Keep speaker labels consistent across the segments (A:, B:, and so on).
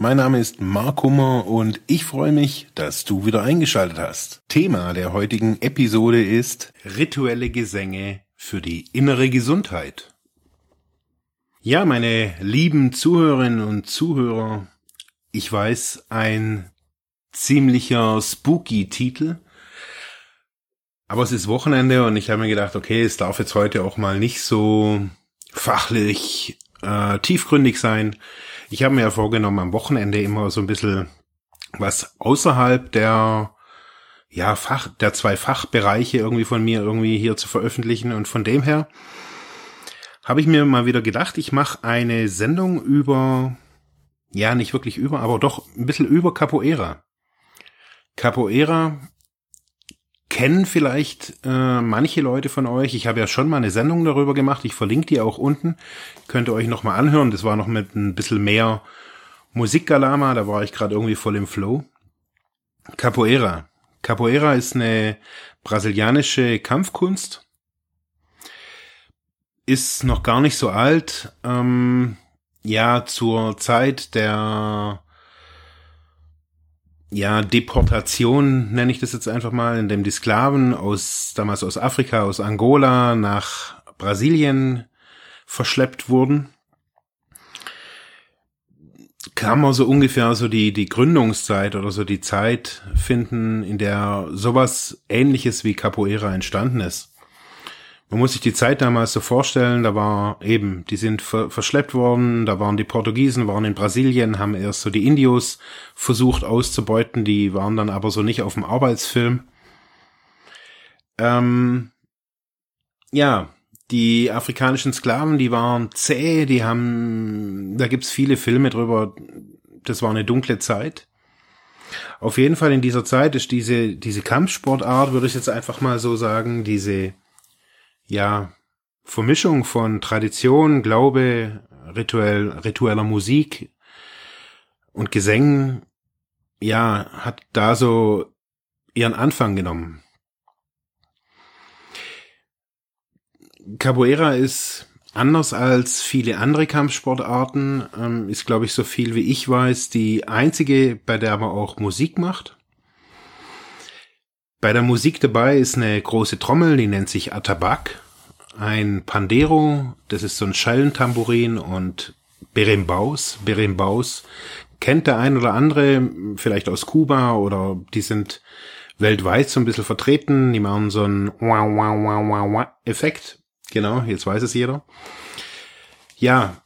A: Mein Name ist Mark Hummer und ich freue mich, dass du wieder eingeschaltet hast. Thema der heutigen Episode ist rituelle Gesänge für die innere Gesundheit. Ja, meine lieben Zuhörerinnen und Zuhörer, ich weiß, ein ziemlicher spooky Titel, aber es ist Wochenende und ich habe mir gedacht, okay, es darf jetzt heute auch mal nicht so fachlich äh, tiefgründig sein. Ich habe mir ja vorgenommen, am Wochenende immer so ein bisschen was außerhalb der ja Fach der zwei Fachbereiche irgendwie von mir irgendwie hier zu veröffentlichen und von dem her habe ich mir mal wieder gedacht, ich mache eine Sendung über ja, nicht wirklich über, aber doch ein bisschen über Capoeira. Capoeira kennen vielleicht äh, manche Leute von euch. Ich habe ja schon mal eine Sendung darüber gemacht. Ich verlinke die auch unten. Könnt ihr euch noch mal anhören. Das war noch mit ein bisschen mehr Musikgalama. Da war ich gerade irgendwie voll im Flow. Capoeira. Capoeira ist eine brasilianische Kampfkunst. Ist noch gar nicht so alt. Ähm, ja, zur Zeit der ja, Deportation nenne ich das jetzt einfach mal, in dem die Sklaven aus, damals aus Afrika, aus Angola nach Brasilien verschleppt wurden. Kann man so ungefähr so die, die Gründungszeit oder so die Zeit finden, in der sowas ähnliches wie Capoeira entstanden ist. Man muss sich die Zeit damals so vorstellen, da war eben, die sind ver verschleppt worden, da waren die Portugiesen, waren in Brasilien, haben erst so die Indios versucht auszubeuten, die waren dann aber so nicht auf dem Arbeitsfilm. Ähm, ja, die afrikanischen Sklaven, die waren zäh, die haben, da gibt's viele Filme drüber, das war eine dunkle Zeit. Auf jeden Fall in dieser Zeit ist diese, diese Kampfsportart, würde ich jetzt einfach mal so sagen, diese ja, Vermischung von Tradition, Glaube, rituell, ritueller Musik und Gesängen, ja, hat da so ihren Anfang genommen. Capoeira ist anders als viele andere Kampfsportarten, ähm, ist, glaube ich, so viel wie ich weiß, die einzige, bei der man auch Musik macht. Bei der Musik dabei ist eine große Trommel, die nennt sich Atabak. Ein Pandero, das ist so ein Schallentambourin und Berimbaus. Berimbaus kennt der ein oder andere, vielleicht aus Kuba oder die sind weltweit so ein bisschen vertreten. Die machen so einen wow, wow, wow, wow, wow Effekt. Genau, jetzt weiß es jeder. Ja,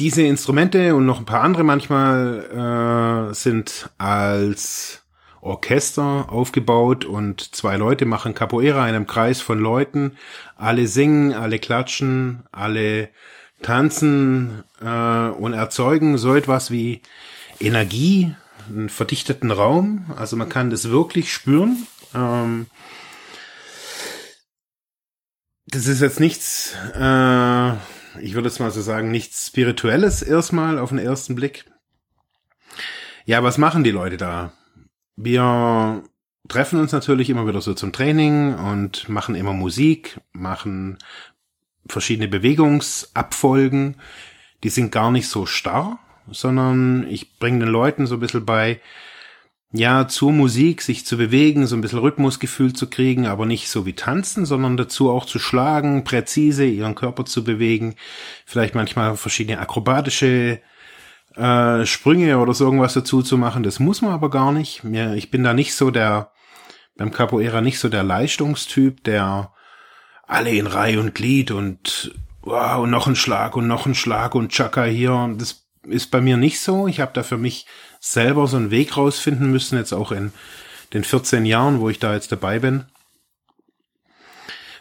A: diese Instrumente und noch ein paar andere manchmal äh, sind als Orchester aufgebaut und zwei Leute machen Capoeira in einem Kreis von Leuten. Alle singen, alle klatschen, alle tanzen äh, und erzeugen so etwas wie Energie, einen verdichteten Raum. Also man kann das wirklich spüren. Ähm, das ist jetzt nichts, äh, ich würde jetzt mal so sagen, nichts Spirituelles erstmal auf den ersten Blick. Ja, was machen die Leute da? Wir treffen uns natürlich immer wieder so zum Training und machen immer Musik, machen verschiedene Bewegungsabfolgen. Die sind gar nicht so starr, sondern ich bringe den Leuten so ein bisschen bei, ja, zur Musik sich zu bewegen, so ein bisschen Rhythmusgefühl zu kriegen, aber nicht so wie tanzen, sondern dazu auch zu schlagen, präzise ihren Körper zu bewegen, vielleicht manchmal verschiedene akrobatische äh, Sprünge oder so irgendwas dazu zu machen. Das muss man aber gar nicht. Mir, ich bin da nicht so der, beim Capoeira nicht so der Leistungstyp, der alle in Reihe und Glied und wow, noch ein Schlag und noch ein Schlag und Chaka hier. Das ist bei mir nicht so. Ich habe da für mich selber so einen Weg rausfinden müssen, jetzt auch in den 14 Jahren, wo ich da jetzt dabei bin.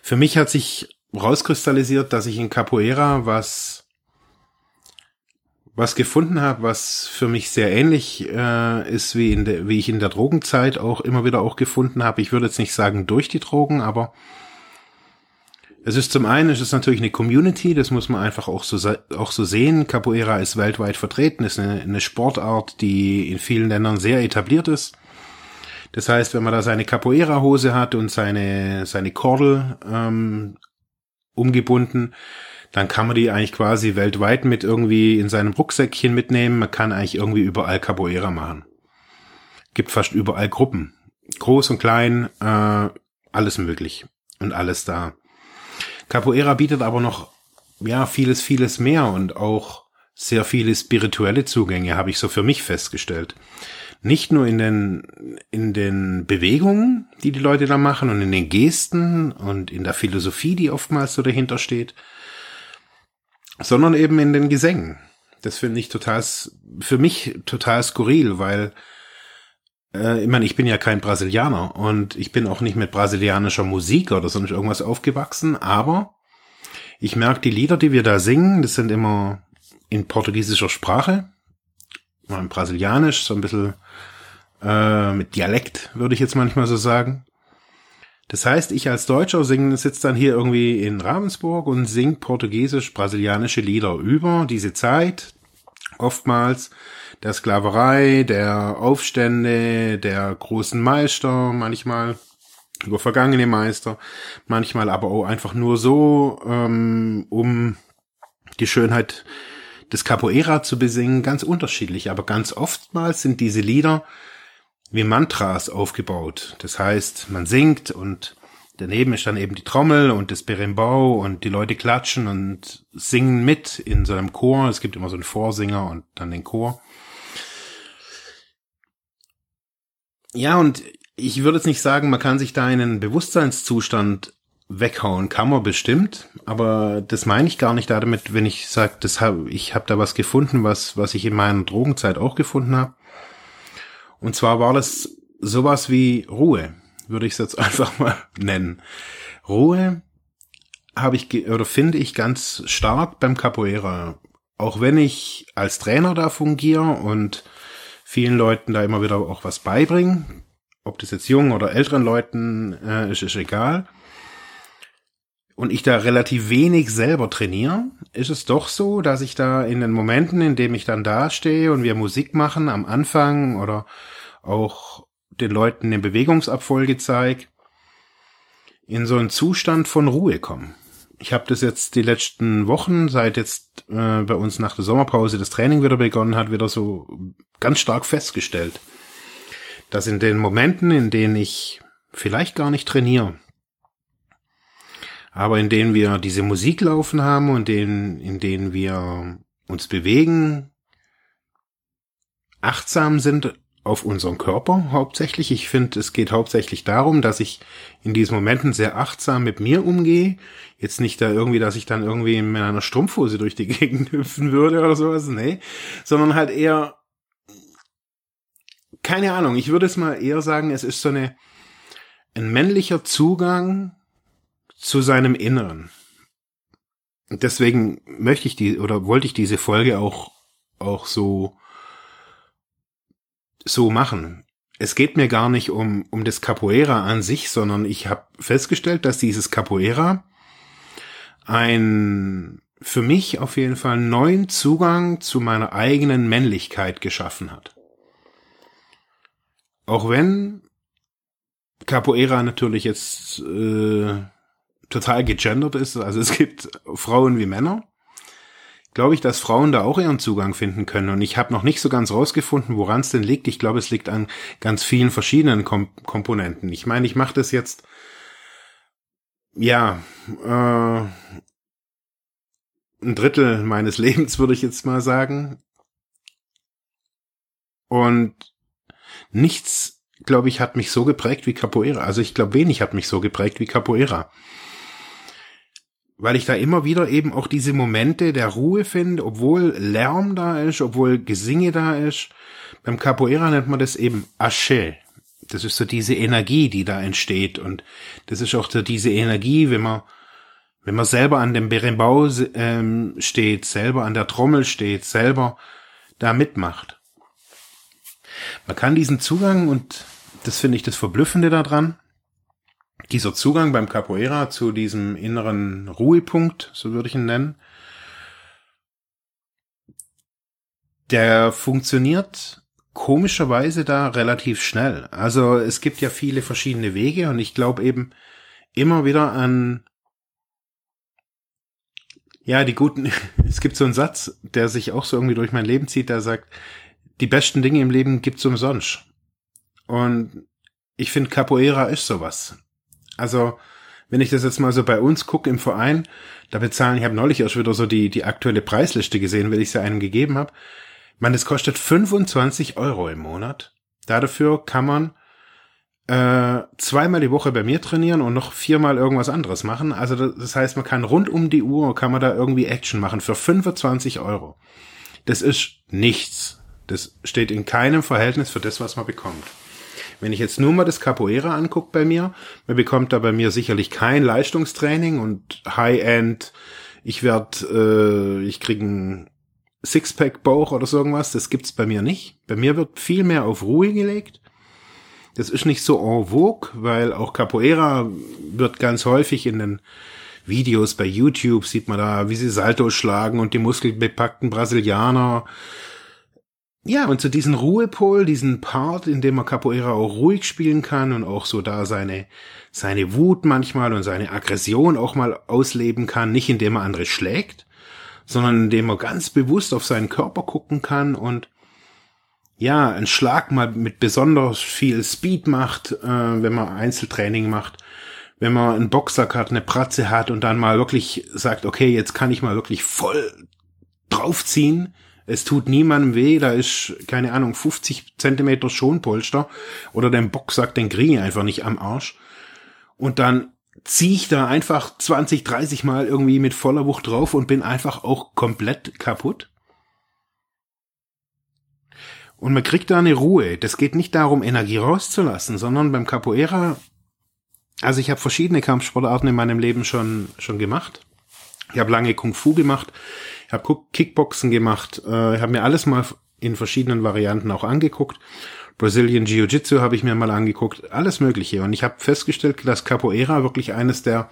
A: Für mich hat sich rauskristallisiert, dass ich in Capoeira was was gefunden habe, was für mich sehr ähnlich äh, ist, wie, in der, wie ich in der Drogenzeit auch immer wieder auch gefunden habe. Ich würde jetzt nicht sagen durch die Drogen, aber Es ist zum einen, es ist natürlich eine Community, das muss man einfach auch so, auch so sehen. Capoeira ist weltweit vertreten, ist eine, eine Sportart, die in vielen Ländern sehr etabliert ist. Das heißt, wenn man da seine Capoeira-Hose hat und seine, seine Kordel ähm, umgebunden, dann kann man die eigentlich quasi weltweit mit irgendwie in seinem Rucksäckchen mitnehmen. Man kann eigentlich irgendwie überall Capoeira machen. Gibt fast überall Gruppen. Groß und klein, äh, alles möglich und alles da. Capoeira bietet aber noch, ja, vieles, vieles mehr und auch sehr viele spirituelle Zugänge, habe ich so für mich festgestellt. Nicht nur in den, in den Bewegungen, die die Leute da machen und in den Gesten und in der Philosophie, die oftmals so dahinter steht, sondern eben in den Gesängen. Das finde ich total, für mich total skurril, weil äh, ich meine, ich bin ja kein Brasilianer und ich bin auch nicht mit brasilianischer Musik oder sonst irgendwas aufgewachsen, aber ich merke, die Lieder, die wir da singen, das sind immer in portugiesischer Sprache, mal in Brasilianisch, so ein bisschen äh, mit Dialekt, würde ich jetzt manchmal so sagen. Das heißt, ich als Deutscher singe, sitze dann hier irgendwie in Ravensburg und sing portugiesisch-brasilianische Lieder über diese Zeit, oftmals der Sklaverei, der Aufstände, der großen Meister, manchmal über vergangene Meister, manchmal aber auch einfach nur so, ähm, um die Schönheit des Capoeira zu besingen, ganz unterschiedlich. Aber ganz oftmals sind diese Lieder wie Mantras aufgebaut. Das heißt, man singt und daneben ist dann eben die Trommel und das Berimbau und die Leute klatschen und singen mit in so einem Chor. Es gibt immer so einen Vorsinger und dann den Chor. Ja, und ich würde jetzt nicht sagen, man kann sich da einen Bewusstseinszustand weghauen, kann man bestimmt, aber das meine ich gar nicht damit, wenn ich sage, hab, ich habe da was gefunden, was, was ich in meiner Drogenzeit auch gefunden habe. Und zwar war das sowas wie Ruhe, würde ich es jetzt einfach mal nennen. Ruhe habe ich oder finde ich ganz stark beim Capoeira. Auch wenn ich als Trainer da fungiere und vielen Leuten da immer wieder auch was beibringen. Ob das jetzt jungen oder älteren Leuten äh, ist, ist egal. Und ich da relativ wenig selber trainiere, ist es doch so, dass ich da in den Momenten, in denen ich dann da stehe und wir Musik machen am Anfang oder auch den Leuten eine Bewegungsabfolge zeige, in so einen Zustand von Ruhe kommen. Ich habe das jetzt die letzten Wochen, seit jetzt äh, bei uns nach der Sommerpause das Training wieder begonnen hat, wieder so ganz stark festgestellt, dass in den Momenten, in denen ich vielleicht gar nicht trainiere, aber in denen wir diese Musik laufen haben und in, in denen wir uns bewegen, achtsam sind auf unseren Körper hauptsächlich. Ich finde, es geht hauptsächlich darum, dass ich in diesen Momenten sehr achtsam mit mir umgehe. Jetzt nicht da irgendwie, dass ich dann irgendwie in einer Strumpfhose durch die Gegend hüpfen würde oder sowas, nee. Sondern halt eher, keine Ahnung, ich würde es mal eher sagen, es ist so eine, ein männlicher Zugang zu seinem Inneren. Und deswegen möchte ich die, oder wollte ich diese Folge auch, auch so so machen. Es geht mir gar nicht um, um das Capoeira an sich, sondern ich habe festgestellt, dass dieses Capoeira ein für mich auf jeden Fall neuen Zugang zu meiner eigenen Männlichkeit geschaffen hat. Auch wenn Capoeira natürlich jetzt äh, total gegendert ist, also es gibt Frauen wie Männer, glaube ich, dass Frauen da auch ihren Zugang finden können. Und ich habe noch nicht so ganz rausgefunden, woran es denn liegt. Ich glaube, es liegt an ganz vielen verschiedenen Kom Komponenten. Ich meine, ich mache das jetzt, ja, äh, ein Drittel meines Lebens, würde ich jetzt mal sagen. Und nichts, glaube ich, hat mich so geprägt wie Capoeira. Also ich glaube, wenig hat mich so geprägt wie Capoeira weil ich da immer wieder eben auch diese Momente der Ruhe finde, obwohl Lärm da ist, obwohl Gesinge da ist. Beim Capoeira nennt man das eben Asche. Das ist so diese Energie, die da entsteht. Und das ist auch so diese Energie, wenn man, wenn man selber an dem Berimbau ähm, steht, selber an der Trommel steht, selber da mitmacht. Man kann diesen Zugang, und das finde ich das Verblüffende daran, dieser Zugang beim Capoeira zu diesem inneren Ruhepunkt, so würde ich ihn nennen, der funktioniert komischerweise da relativ schnell. Also es gibt ja viele verschiedene Wege und ich glaube eben immer wieder an ja, die guten, es gibt so einen Satz, der sich auch so irgendwie durch mein Leben zieht, der sagt, die besten Dinge im Leben gibt's umsonst. Und ich finde, Capoeira ist sowas. Also, wenn ich das jetzt mal so bei uns gucke im Verein, da bezahlen, ich habe neulich erst wieder so die, die aktuelle Preisliste gesehen, weil ich sie einem gegeben habe. Man, es kostet 25 Euro im Monat. Dafür kann man äh, zweimal die Woche bei mir trainieren und noch viermal irgendwas anderes machen. Also das, das heißt, man kann rund um die Uhr, kann man da irgendwie Action machen für 25 Euro. Das ist nichts. Das steht in keinem Verhältnis für das, was man bekommt. Wenn ich jetzt nur mal das Capoeira angucke bei mir, man bekommt da bei mir sicherlich kein Leistungstraining und High-End, ich werd, äh, ich krieg ein Sixpack-Bauch oder so irgendwas, das gibt's bei mir nicht. Bei mir wird viel mehr auf Ruhe gelegt. Das ist nicht so en vogue, weil auch Capoeira wird ganz häufig in den Videos bei YouTube sieht man da, wie sie Salto schlagen und die muskelbepackten Brasilianer. Ja, und zu so diesen Ruhepol, diesen Part, in dem man Capoeira auch ruhig spielen kann und auch so da seine, seine Wut manchmal und seine Aggression auch mal ausleben kann, nicht indem man andere schlägt, sondern indem man ganz bewusst auf seinen Körper gucken kann und ja, einen Schlag mal mit besonders viel Speed macht, äh, wenn man Einzeltraining macht, wenn man einen Boxsack hat, eine Pratze hat und dann mal wirklich sagt, okay, jetzt kann ich mal wirklich voll draufziehen. Es tut niemandem weh, da ist, keine Ahnung, 50 Zentimeter Schonpolster oder den Boxsack, den kriege ich einfach nicht am Arsch. Und dann ziehe ich da einfach 20, 30 Mal irgendwie mit voller Wucht drauf und bin einfach auch komplett kaputt. Und man kriegt da eine Ruhe. Das geht nicht darum, Energie rauszulassen, sondern beim Capoeira, also ich habe verschiedene Kampfsportarten in meinem Leben schon, schon gemacht. Ich habe lange Kung Fu gemacht, habe Kickboxen gemacht, äh, habe mir alles mal in verschiedenen Varianten auch angeguckt. Brazilian Jiu-Jitsu habe ich mir mal angeguckt, alles Mögliche. Und ich habe festgestellt, dass Capoeira wirklich eines der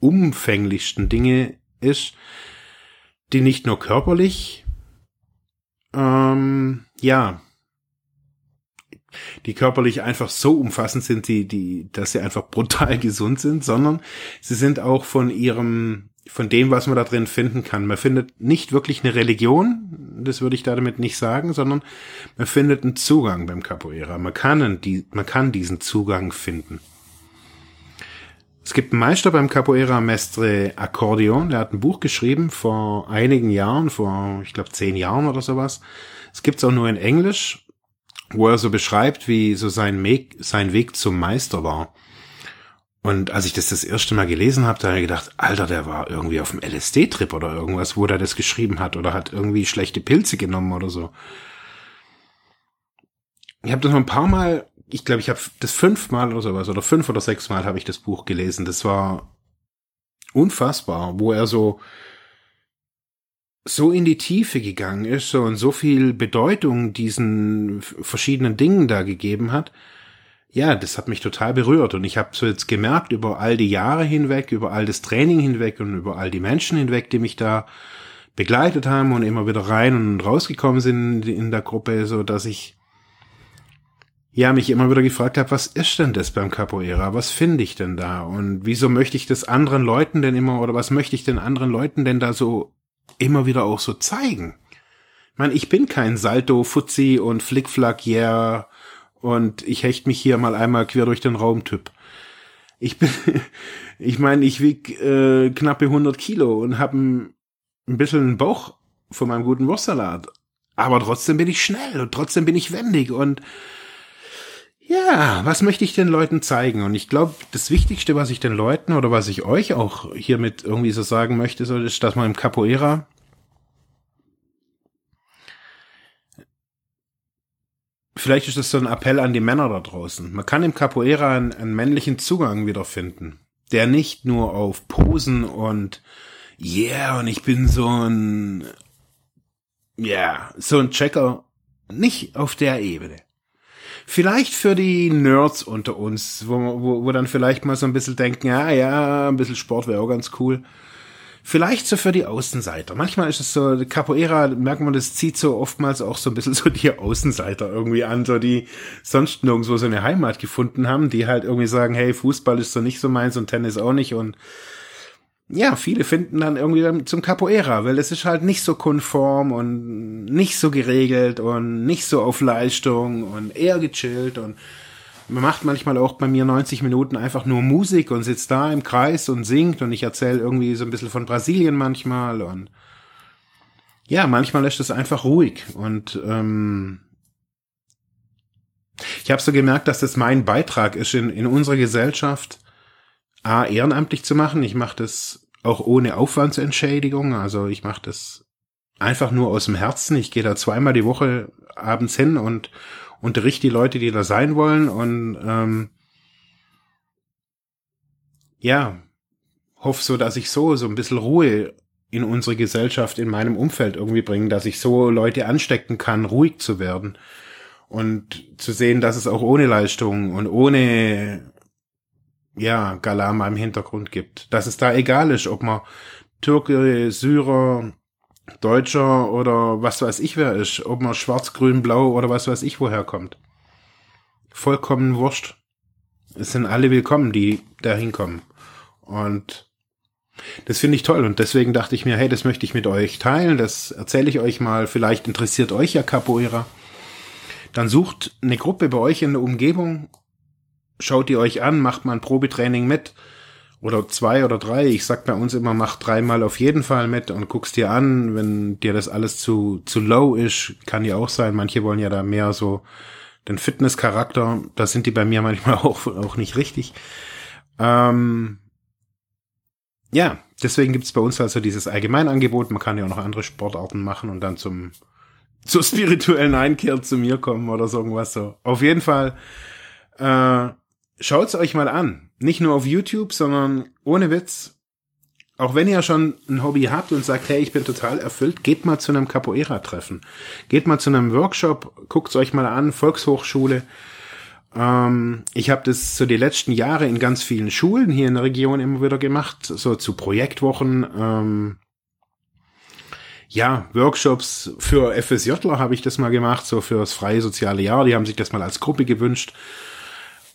A: umfänglichsten Dinge ist, die nicht nur körperlich, ähm, ja, die körperlich einfach so umfassend sind, die, die, dass sie einfach brutal gesund sind, sondern sie sind auch von ihrem, von dem, was man da drin finden kann. Man findet nicht wirklich eine Religion, das würde ich damit nicht sagen, sondern man findet einen Zugang beim Capoeira. Man kann, die, man kann diesen Zugang finden. Es gibt einen Meister beim Capoeira Mestre Accordion, der hat ein Buch geschrieben vor einigen Jahren, vor, ich glaube, zehn Jahren oder sowas. Es gibt's auch nur in Englisch, wo er so beschreibt, wie so sein Weg, sein Weg zum Meister war. Und als ich das das erste Mal gelesen habe, da habe ich gedacht, Alter, der war irgendwie auf dem LSD-Trip oder irgendwas, wo der das geschrieben hat oder hat irgendwie schlechte Pilze genommen oder so. Ich habe das noch ein paar Mal, ich glaube, ich habe das fünfmal oder sowas oder fünf oder sechs Mal habe ich das Buch gelesen. Das war unfassbar, wo er so so in die Tiefe gegangen ist so, und so viel Bedeutung diesen verschiedenen Dingen da gegeben hat ja, das hat mich total berührt und ich habe so jetzt gemerkt über all die Jahre hinweg, über all das Training hinweg und über all die Menschen hinweg, die mich da begleitet haben und immer wieder rein und rausgekommen sind in der Gruppe, so dass ich ja mich immer wieder gefragt habe, was ist denn das beim Capoeira? Was finde ich denn da? Und wieso möchte ich das anderen Leuten denn immer oder was möchte ich den anderen Leuten denn da so immer wieder auch so zeigen? Ich meine, ich bin kein Salto, Fuzzi und Flickflack, yeah, und ich hecht mich hier mal einmal quer durch den Raumtyp. Ich bin, ich meine, ich wieg äh, knappe 100 Kilo und habe ein, bisschen einen Bauch von meinem guten Wurstsalat. Aber trotzdem bin ich schnell und trotzdem bin ich wendig und ja, was möchte ich den Leuten zeigen? Und ich glaube, das Wichtigste, was ich den Leuten oder was ich euch auch hiermit irgendwie so sagen möchte, ist, dass man im Capoeira vielleicht ist das so ein Appell an die Männer da draußen. Man kann im Capoeira einen, einen männlichen Zugang wiederfinden, der nicht nur auf Posen und yeah, und ich bin so ein, ja, yeah, so ein Checker, nicht auf der Ebene. Vielleicht für die Nerds unter uns, wo, wo, wo dann vielleicht mal so ein bisschen denken, ja, ja, ein bisschen Sport wäre auch ganz cool. Vielleicht so für die Außenseiter. Manchmal ist es so, Capoeira, merkt man, das zieht so oftmals auch so ein bisschen so die Außenseiter irgendwie an, so die sonst nirgendwo so eine Heimat gefunden haben, die halt irgendwie sagen, hey, Fußball ist so nicht so meins und Tennis auch nicht und ja, viele finden dann irgendwie zum Capoeira, weil es ist halt nicht so konform und nicht so geregelt und nicht so auf Leistung und eher gechillt und man macht manchmal auch bei mir 90 Minuten einfach nur Musik und sitzt da im Kreis und singt und ich erzähle irgendwie so ein bisschen von Brasilien manchmal und ja, manchmal ist es einfach ruhig und ähm, ich habe so gemerkt, dass das mein Beitrag ist in, in unserer Gesellschaft, A, ehrenamtlich zu machen. Ich mache das auch ohne Aufwandsentschädigung. Also ich mache das einfach nur aus dem Herzen. Ich gehe da zweimal die Woche abends hin und unterrichte die Leute, die da sein wollen. Und ähm, ja, hoffe so, dass ich so so ein bisschen Ruhe in unsere Gesellschaft, in meinem Umfeld irgendwie bringen, dass ich so Leute anstecken kann, ruhig zu werden und zu sehen, dass es auch ohne Leistung und ohne ja, Galama im Hintergrund gibt. Dass es da egal ist, ob man Türke, Syrer, Deutscher oder was weiß ich wer ist, ob man schwarz, grün, blau oder was weiß ich woher kommt. Vollkommen wurscht. Es sind alle willkommen, die da hinkommen. Und das finde ich toll und deswegen dachte ich mir, hey, das möchte ich mit euch teilen, das erzähle ich euch mal, vielleicht interessiert euch ja Capoeira. Dann sucht eine Gruppe bei euch in der Umgebung schaut ihr euch an, macht mal ein Probetraining mit oder zwei oder drei. Ich sag bei uns immer, mach dreimal auf jeden Fall mit und guckst dir an, wenn dir das alles zu, zu low ist, kann ja auch sein. Manche wollen ja da mehr so den Fitnesscharakter. Da sind die bei mir manchmal auch, auch nicht richtig. Ähm, ja, deswegen gibt's bei uns also dieses Allgemeinangebot. Man kann ja auch noch andere Sportarten machen und dann zum zur spirituellen Einkehr zu mir kommen oder so irgendwas so. Auf jeden Fall äh, schaut's euch mal an. Nicht nur auf YouTube, sondern ohne Witz. Auch wenn ihr schon ein Hobby habt und sagt, hey, ich bin total erfüllt, geht mal zu einem Capoeira-Treffen. Geht mal zu einem Workshop, guckt's euch mal an, Volkshochschule. Ähm, ich habe das so die letzten Jahre in ganz vielen Schulen hier in der Region immer wieder gemacht, so zu Projektwochen. Ähm, ja, Workshops für FSJler habe ich das mal gemacht, so für das freie soziale Jahr. Die haben sich das mal als Gruppe gewünscht.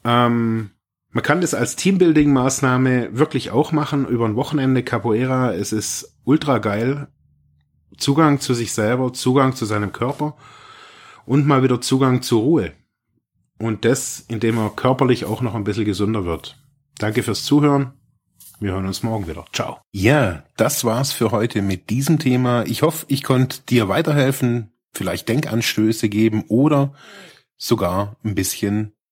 A: Ähm, man kann das als Teambuilding-Maßnahme wirklich auch machen über ein Wochenende Capoeira. Es ist ultra geil. Zugang zu sich selber, Zugang zu seinem Körper und mal wieder Zugang zur Ruhe. Und das, indem er körperlich auch noch ein bisschen gesünder wird. Danke fürs Zuhören. Wir hören uns morgen wieder. Ciao. Ja, das war's für heute mit diesem Thema. Ich hoffe, ich konnte dir weiterhelfen, vielleicht Denkanstöße geben oder sogar ein bisschen